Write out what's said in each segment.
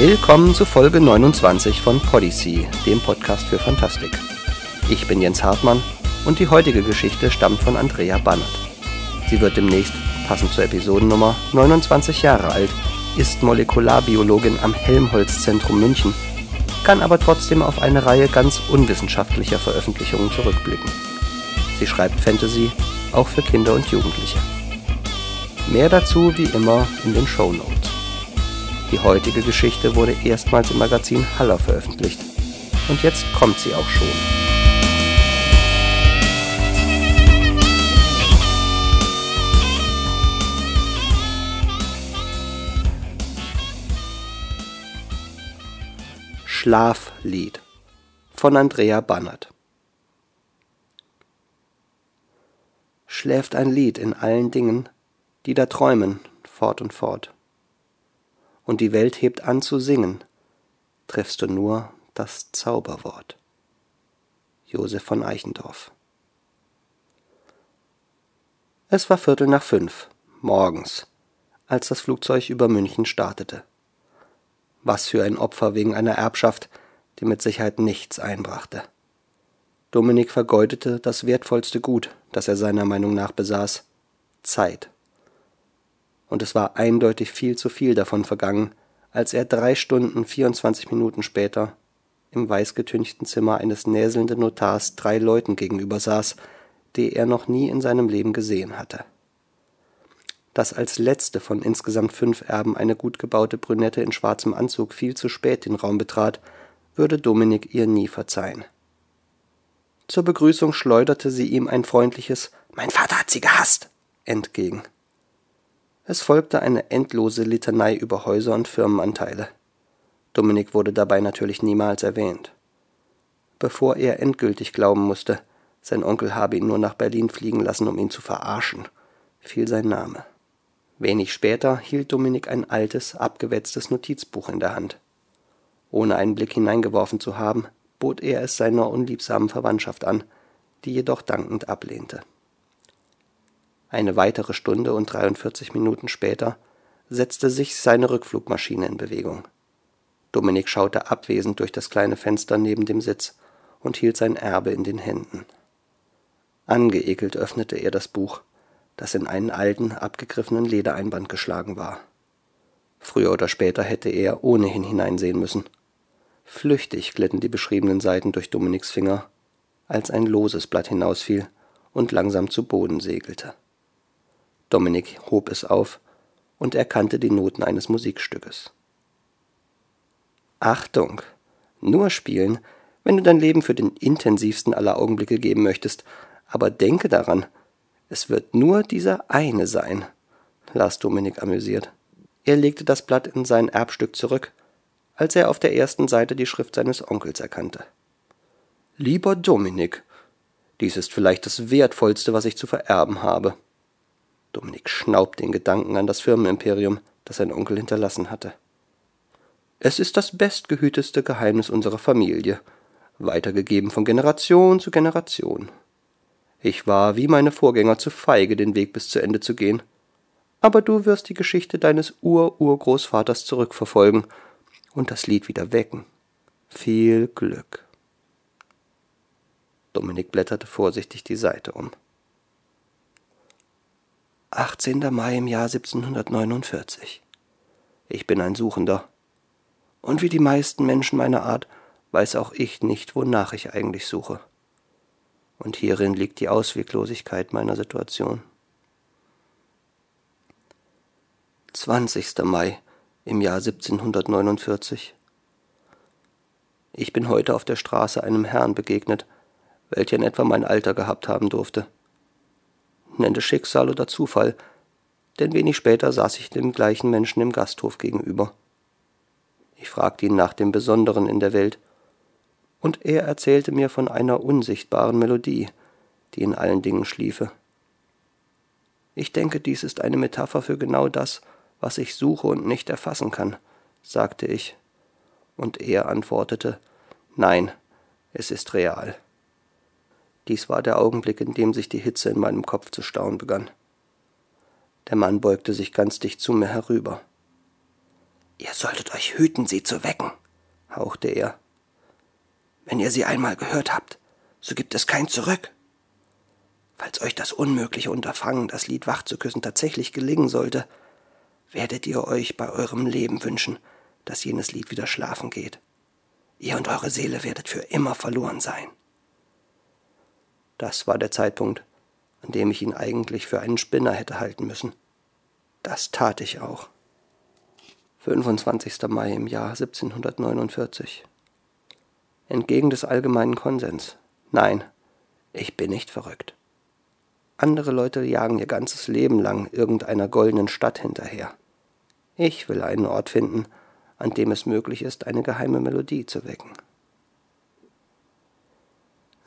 Willkommen zu Folge 29 von Podyssey, dem Podcast für Fantastik. Ich bin Jens Hartmann und die heutige Geschichte stammt von Andrea Bannert. Sie wird demnächst, passend zur Episodennummer, 29 Jahre alt, ist Molekularbiologin am Helmholtz-Zentrum München, kann aber trotzdem auf eine Reihe ganz unwissenschaftlicher Veröffentlichungen zurückblicken. Sie schreibt Fantasy, auch für Kinder und Jugendliche. Mehr dazu wie immer in den Show Notes. Die heutige Geschichte wurde erstmals im Magazin Haller veröffentlicht. Und jetzt kommt sie auch schon. Schlaflied von Andrea Bannert Schläft ein Lied in allen Dingen, die da träumen, fort und fort. Und die Welt hebt an zu singen, triffst du nur das Zauberwort. Josef von Eichendorff Es war Viertel nach fünf, morgens, als das Flugzeug über München startete. Was für ein Opfer wegen einer Erbschaft, die mit Sicherheit nichts einbrachte. Dominik vergeudete das wertvollste Gut, das er seiner Meinung nach besaß, Zeit. Und es war eindeutig viel zu viel davon vergangen, als er drei Stunden 24 Minuten später im weißgetünchten Zimmer eines näselnden Notars drei Leuten gegenüber saß, die er noch nie in seinem Leben gesehen hatte dass als letzte von insgesamt fünf Erben eine gut gebaute Brünette in schwarzem Anzug viel zu spät den Raum betrat, würde Dominik ihr nie verzeihen. Zur Begrüßung schleuderte sie ihm ein freundliches Mein Vater hat sie gehasst entgegen. Es folgte eine endlose Litanei über Häuser und Firmenanteile. Dominik wurde dabei natürlich niemals erwähnt. Bevor er endgültig glauben musste, sein Onkel habe ihn nur nach Berlin fliegen lassen, um ihn zu verarschen, fiel sein Name. Wenig später hielt Dominik ein altes, abgewetztes Notizbuch in der Hand. Ohne einen Blick hineingeworfen zu haben, bot er es seiner unliebsamen Verwandtschaft an, die jedoch dankend ablehnte. Eine weitere Stunde und 43 Minuten später setzte sich seine Rückflugmaschine in Bewegung. Dominik schaute abwesend durch das kleine Fenster neben dem Sitz und hielt sein Erbe in den Händen. Angeekelt öffnete er das Buch das in einen alten, abgegriffenen Ledereinband geschlagen war. Früher oder später hätte er ohnehin hineinsehen müssen. Flüchtig glitten die beschriebenen Seiten durch Dominiks Finger, als ein loses Blatt hinausfiel und langsam zu Boden segelte. Dominik hob es auf und erkannte die Noten eines Musikstückes. Achtung! Nur spielen, wenn du dein Leben für den intensivsten aller Augenblicke geben möchtest, aber denke daran, es wird nur dieser eine sein, las Dominik amüsiert. Er legte das Blatt in sein Erbstück zurück, als er auf der ersten Seite die Schrift seines Onkels erkannte. Lieber Dominik, dies ist vielleicht das Wertvollste, was ich zu vererben habe. Dominik schnaubte den Gedanken an das Firmenimperium, das sein Onkel hinterlassen hatte. Es ist das bestgehüteste Geheimnis unserer Familie, weitergegeben von Generation zu Generation. Ich war wie meine Vorgänger zu feige, den Weg bis zu Ende zu gehen. Aber du wirst die Geschichte deines Ur-Urgroßvaters zurückverfolgen und das Lied wieder wecken. Viel Glück. Dominik blätterte vorsichtig die Seite um. 18. Mai im Jahr 1749. Ich bin ein Suchender. Und wie die meisten Menschen meiner Art weiß auch ich nicht, wonach ich eigentlich suche und hierin liegt die Ausweglosigkeit meiner Situation. 20. Mai im Jahr 1749. Ich bin heute auf der Straße einem Herrn begegnet, welcher in etwa mein Alter gehabt haben durfte. Nenne Schicksal oder Zufall, denn wenig später saß ich dem gleichen Menschen im Gasthof gegenüber. Ich fragte ihn nach dem Besonderen in der Welt, und er erzählte mir von einer unsichtbaren Melodie, die in allen Dingen schliefe. Ich denke, dies ist eine Metapher für genau das, was ich suche und nicht erfassen kann, sagte ich, und er antwortete Nein, es ist real. Dies war der Augenblick, in dem sich die Hitze in meinem Kopf zu stauen begann. Der Mann beugte sich ganz dicht zu mir herüber. Ihr solltet euch hüten, sie zu wecken, hauchte er. Wenn ihr sie einmal gehört habt, so gibt es kein Zurück. Falls euch das unmögliche Unterfangen, das Lied wach zu küssen, tatsächlich gelingen sollte, werdet ihr euch bei eurem Leben wünschen, dass jenes Lied wieder schlafen geht. Ihr und eure Seele werdet für immer verloren sein. Das war der Zeitpunkt, an dem ich ihn eigentlich für einen Spinner hätte halten müssen. Das tat ich auch. 25. Mai im Jahr 1749. Entgegen des allgemeinen Konsens. Nein, ich bin nicht verrückt. Andere Leute jagen ihr ganzes Leben lang irgendeiner goldenen Stadt hinterher. Ich will einen Ort finden, an dem es möglich ist, eine geheime Melodie zu wecken.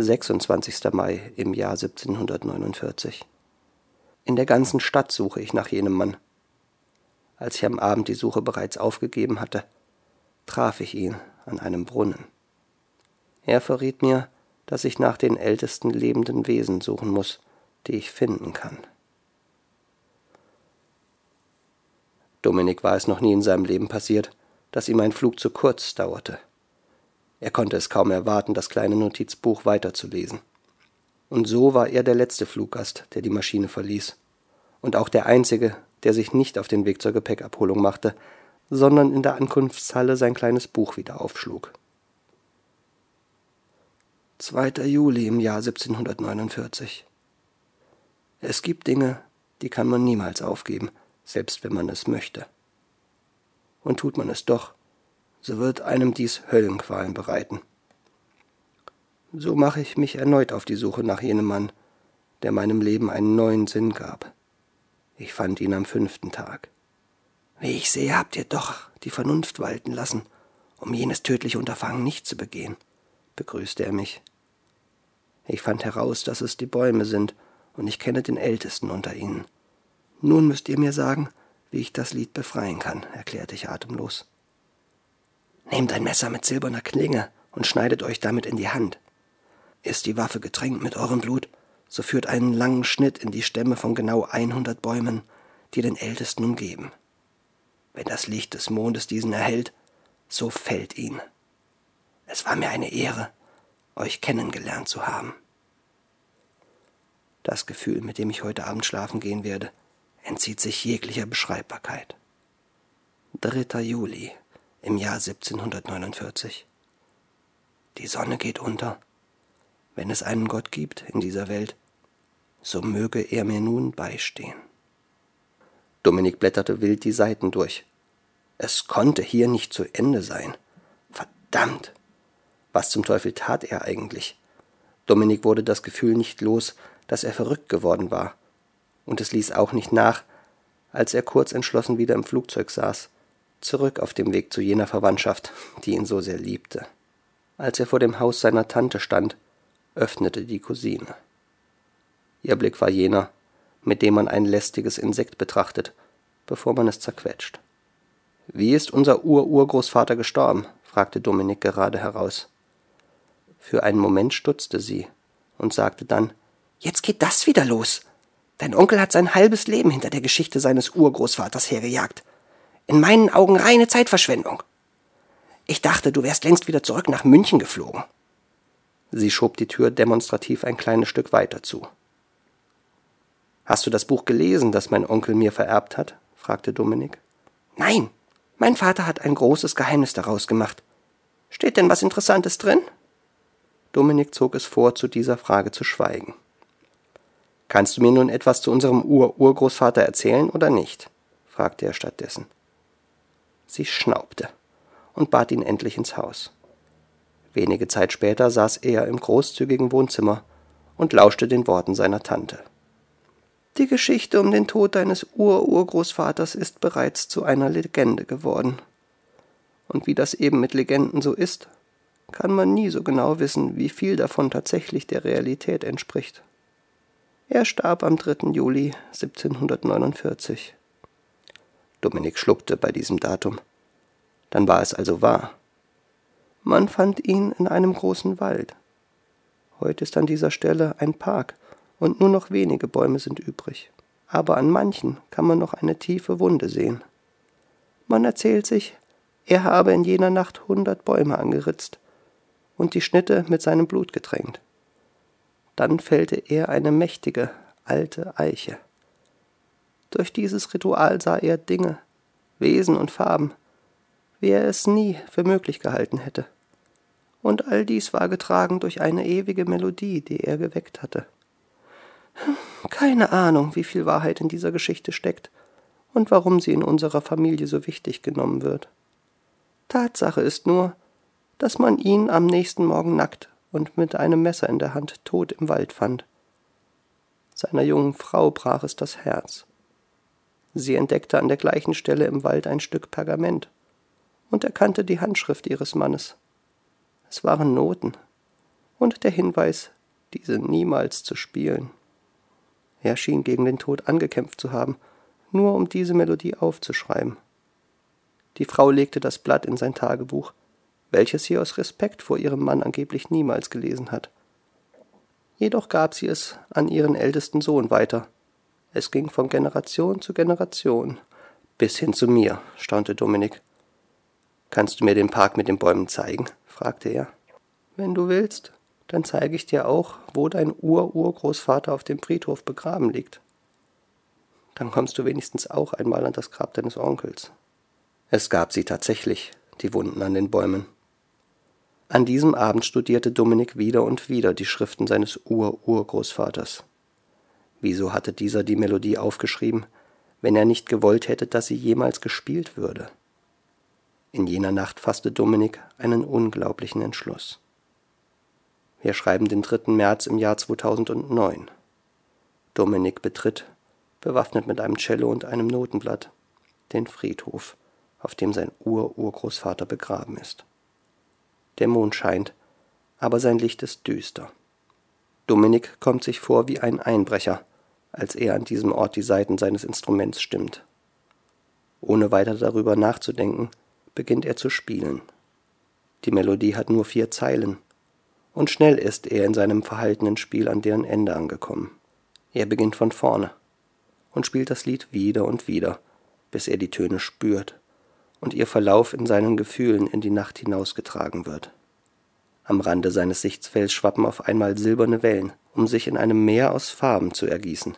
26. Mai im Jahr 1749. In der ganzen Stadt suche ich nach jenem Mann. Als ich am Abend die Suche bereits aufgegeben hatte, traf ich ihn an einem Brunnen. Er verriet mir, dass ich nach den ältesten lebenden Wesen suchen muss, die ich finden kann. Dominik war es noch nie in seinem Leben passiert, dass ihm ein Flug zu kurz dauerte. Er konnte es kaum erwarten, das kleine Notizbuch weiterzulesen. Und so war er der letzte Fluggast, der die Maschine verließ. Und auch der einzige, der sich nicht auf den Weg zur Gepäckabholung machte, sondern in der Ankunftshalle sein kleines Buch wieder aufschlug. 2. Juli im Jahr 1749. Es gibt Dinge, die kann man niemals aufgeben, selbst wenn man es möchte. Und tut man es doch, so wird einem dies Höllenqualen bereiten. So mache ich mich erneut auf die Suche nach jenem Mann, der meinem Leben einen neuen Sinn gab. Ich fand ihn am fünften Tag. Wie ich sehe, habt ihr doch die Vernunft walten lassen, um jenes tödliche Unterfangen nicht zu begehen, begrüßte er mich. Ich fand heraus, dass es die Bäume sind, und ich kenne den Ältesten unter ihnen. Nun müsst ihr mir sagen, wie ich das Lied befreien kann, erklärte ich atemlos. Nehmt ein Messer mit silberner Klinge und schneidet euch damit in die Hand. Ist die Waffe getränkt mit eurem Blut, so führt einen langen Schnitt in die Stämme von genau 100 Bäumen, die den Ältesten umgeben. Wenn das Licht des Mondes diesen erhält, so fällt ihn. Es war mir eine Ehre, euch kennengelernt zu haben. Das Gefühl, mit dem ich heute Abend schlafen gehen werde, entzieht sich jeglicher Beschreibbarkeit. 3. Juli im Jahr 1749. Die Sonne geht unter. Wenn es einen Gott gibt in dieser Welt, so möge er mir nun beistehen. Dominik blätterte wild die Seiten durch. Es konnte hier nicht zu Ende sein. Verdammt! Was zum Teufel tat er eigentlich? Dominik wurde das Gefühl nicht los, dass er verrückt geworden war. Und es ließ auch nicht nach, als er kurz entschlossen wieder im Flugzeug saß zurück auf dem Weg zu jener Verwandtschaft, die ihn so sehr liebte. Als er vor dem Haus seiner Tante stand, öffnete die Cousine. Ihr Blick war jener, mit dem man ein lästiges Insekt betrachtet, bevor man es zerquetscht. Wie ist unser Ururgroßvater gestorben? fragte Dominik gerade heraus. Für einen Moment stutzte sie und sagte dann Jetzt geht das wieder los. Dein Onkel hat sein halbes Leben hinter der Geschichte seines Urgroßvaters hergejagt. In meinen Augen reine Zeitverschwendung. Ich dachte, du wärst längst wieder zurück nach München geflogen. Sie schob die Tür demonstrativ ein kleines Stück weiter zu. Hast du das Buch gelesen, das mein Onkel mir vererbt hat? fragte Dominik. Nein, mein Vater hat ein großes Geheimnis daraus gemacht. Steht denn was Interessantes drin? Dominik zog es vor, zu dieser Frage zu schweigen. Kannst du mir nun etwas zu unserem Ur-Urgroßvater erzählen oder nicht? fragte er stattdessen. Sie schnaubte und bat ihn endlich ins Haus. Wenige Zeit später saß er im großzügigen Wohnzimmer und lauschte den Worten seiner Tante. Die Geschichte um den Tod deines Ururgroßvaters ist bereits zu einer Legende geworden. Und wie das eben mit Legenden so ist, kann man nie so genau wissen, wie viel davon tatsächlich der Realität entspricht. Er starb am 3. Juli 1749. Dominik schluckte bei diesem Datum. Dann war es also wahr. Man fand ihn in einem großen Wald. Heute ist an dieser Stelle ein Park und nur noch wenige Bäume sind übrig. Aber an manchen kann man noch eine tiefe Wunde sehen. Man erzählt sich, er habe in jener Nacht hundert Bäume angeritzt und die Schnitte mit seinem Blut getränkt. Dann fällte er eine mächtige, alte Eiche. Durch dieses Ritual sah er Dinge, Wesen und Farben, wie er es nie für möglich gehalten hätte. Und all dies war getragen durch eine ewige Melodie, die er geweckt hatte. Keine Ahnung, wie viel Wahrheit in dieser Geschichte steckt und warum sie in unserer Familie so wichtig genommen wird. Tatsache ist nur, dass man ihn am nächsten Morgen nackt und mit einem Messer in der Hand tot im Wald fand. Seiner jungen Frau brach es das Herz. Sie entdeckte an der gleichen Stelle im Wald ein Stück Pergament und erkannte die Handschrift ihres Mannes. Es waren Noten und der Hinweis, diese niemals zu spielen. Er schien gegen den Tod angekämpft zu haben, nur um diese Melodie aufzuschreiben. Die Frau legte das Blatt in sein Tagebuch, welches sie aus Respekt vor ihrem Mann angeblich niemals gelesen hat. Jedoch gab sie es an ihren ältesten Sohn weiter. Es ging von Generation zu Generation. Bis hin zu mir, staunte Dominik. Kannst du mir den Park mit den Bäumen zeigen? fragte er. Wenn du willst, dann zeige ich dir auch, wo dein Ur-Urgroßvater auf dem Friedhof begraben liegt. Dann kommst du wenigstens auch einmal an das Grab deines Onkels. Es gab sie tatsächlich, die Wunden an den Bäumen. An diesem Abend studierte Dominik wieder und wieder die Schriften seines Ur-Urgroßvaters. Wieso hatte dieser die Melodie aufgeschrieben, wenn er nicht gewollt hätte, dass sie jemals gespielt würde? In jener Nacht fasste Dominik einen unglaublichen Entschluss. Wir schreiben den 3. März im Jahr 2009. Dominik betritt, bewaffnet mit einem Cello und einem Notenblatt, den Friedhof auf dem sein Ur-Urgroßvater begraben ist. Der Mond scheint, aber sein Licht ist düster. Dominik kommt sich vor wie ein Einbrecher, als er an diesem Ort die Saiten seines Instruments stimmt. Ohne weiter darüber nachzudenken, beginnt er zu spielen. Die Melodie hat nur vier Zeilen, und schnell ist er in seinem verhaltenen Spiel an deren Ende angekommen. Er beginnt von vorne und spielt das Lied wieder und wieder, bis er die Töne spürt und ihr Verlauf in seinen Gefühlen in die Nacht hinausgetragen wird. Am Rande seines Sichtfelds schwappen auf einmal silberne Wellen, um sich in einem Meer aus Farben zu ergießen.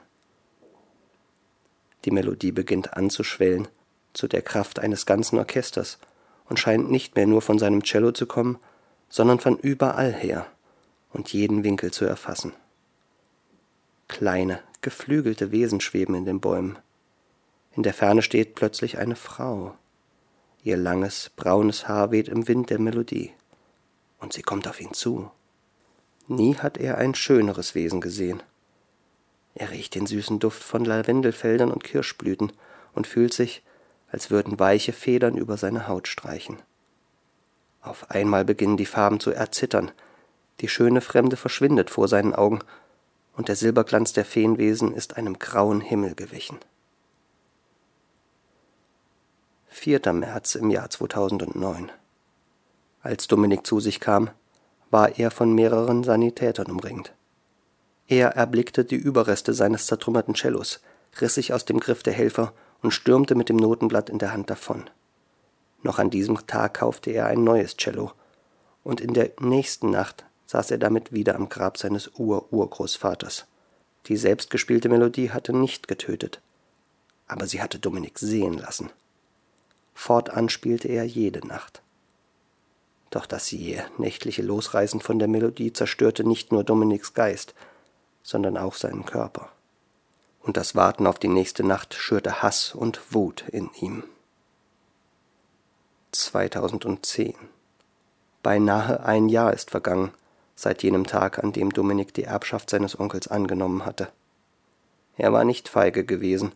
Die Melodie beginnt anzuschwellen, zu der Kraft eines ganzen Orchesters, und scheint nicht mehr nur von seinem Cello zu kommen, sondern von überall her und jeden Winkel zu erfassen. Kleine, geflügelte Wesen schweben in den Bäumen. In der Ferne steht plötzlich eine Frau, Ihr langes, braunes Haar weht im Wind der Melodie. Und sie kommt auf ihn zu. Nie hat er ein schöneres Wesen gesehen. Er riecht den süßen Duft von Lavendelfeldern und Kirschblüten und fühlt sich, als würden weiche Federn über seine Haut streichen. Auf einmal beginnen die Farben zu erzittern, die schöne Fremde verschwindet vor seinen Augen, und der Silberglanz der Feenwesen ist einem grauen Himmel gewichen. 4. März im Jahr 2009. Als Dominik zu sich kam, war er von mehreren Sanitätern umringt. Er erblickte die Überreste seines zertrümmerten Cellos, riss sich aus dem Griff der Helfer und stürmte mit dem Notenblatt in der Hand davon. Noch an diesem Tag kaufte er ein neues Cello, und in der nächsten Nacht saß er damit wieder am Grab seines Ur-Urgroßvaters. Die selbstgespielte Melodie hatte nicht getötet, aber sie hatte Dominik sehen lassen. Fortan spielte er jede Nacht. Doch das jähe, nächtliche Losreißen von der Melodie zerstörte nicht nur Dominiks Geist, sondern auch seinen Körper. Und das Warten auf die nächste Nacht schürte Hass und Wut in ihm. 2010 Beinahe ein Jahr ist vergangen, seit jenem Tag, an dem Dominik die Erbschaft seines Onkels angenommen hatte. Er war nicht feige gewesen,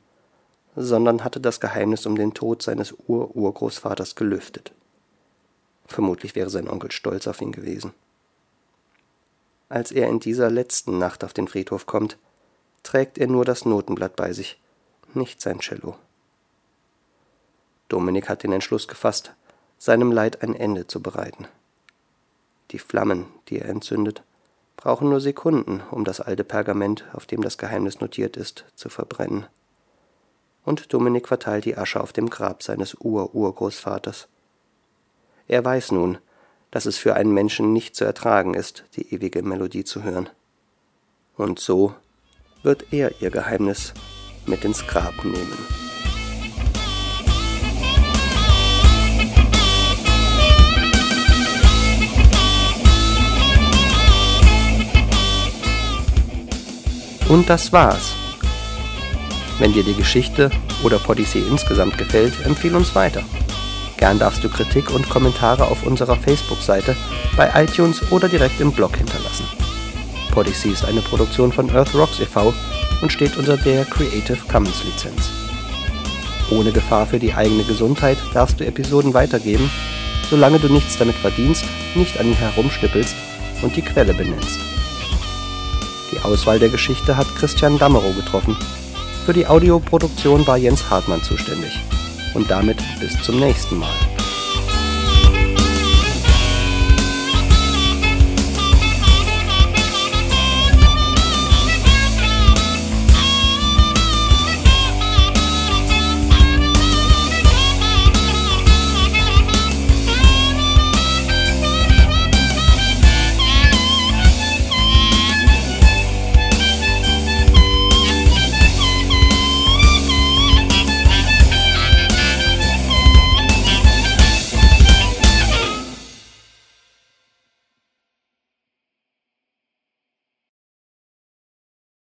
sondern hatte das Geheimnis um den Tod seines Ur-Urgroßvaters gelüftet. Vermutlich wäre sein Onkel stolz auf ihn gewesen. Als er in dieser letzten Nacht auf den Friedhof kommt, trägt er nur das Notenblatt bei sich, nicht sein Cello. Dominik hat den Entschluss gefasst, seinem Leid ein Ende zu bereiten. Die Flammen, die er entzündet, brauchen nur Sekunden, um das alte Pergament, auf dem das Geheimnis notiert ist, zu verbrennen und Dominik verteilt die Asche auf dem Grab seines Ur-Urgroßvaters. Er weiß nun, dass es für einen Menschen nicht zu ertragen ist, die ewige Melodie zu hören. Und so wird er ihr Geheimnis mit ins Grab nehmen. Und das war's. Wenn dir die Geschichte oder Podyssee insgesamt gefällt, empfehle uns weiter. Gern darfst du Kritik und Kommentare auf unserer Facebook-Seite, bei iTunes oder direkt im Blog hinterlassen. Podyssey ist eine Produktion von Earth Rocks e.V. und steht unter der Creative Commons Lizenz. Ohne Gefahr für die eigene Gesundheit darfst du Episoden weitergeben, solange du nichts damit verdienst, nicht an ihnen herumschnippelst und die Quelle benennst. Die Auswahl der Geschichte hat Christian Dammerow getroffen. Für die Audioproduktion war Jens Hartmann zuständig. Und damit bis zum nächsten Mal.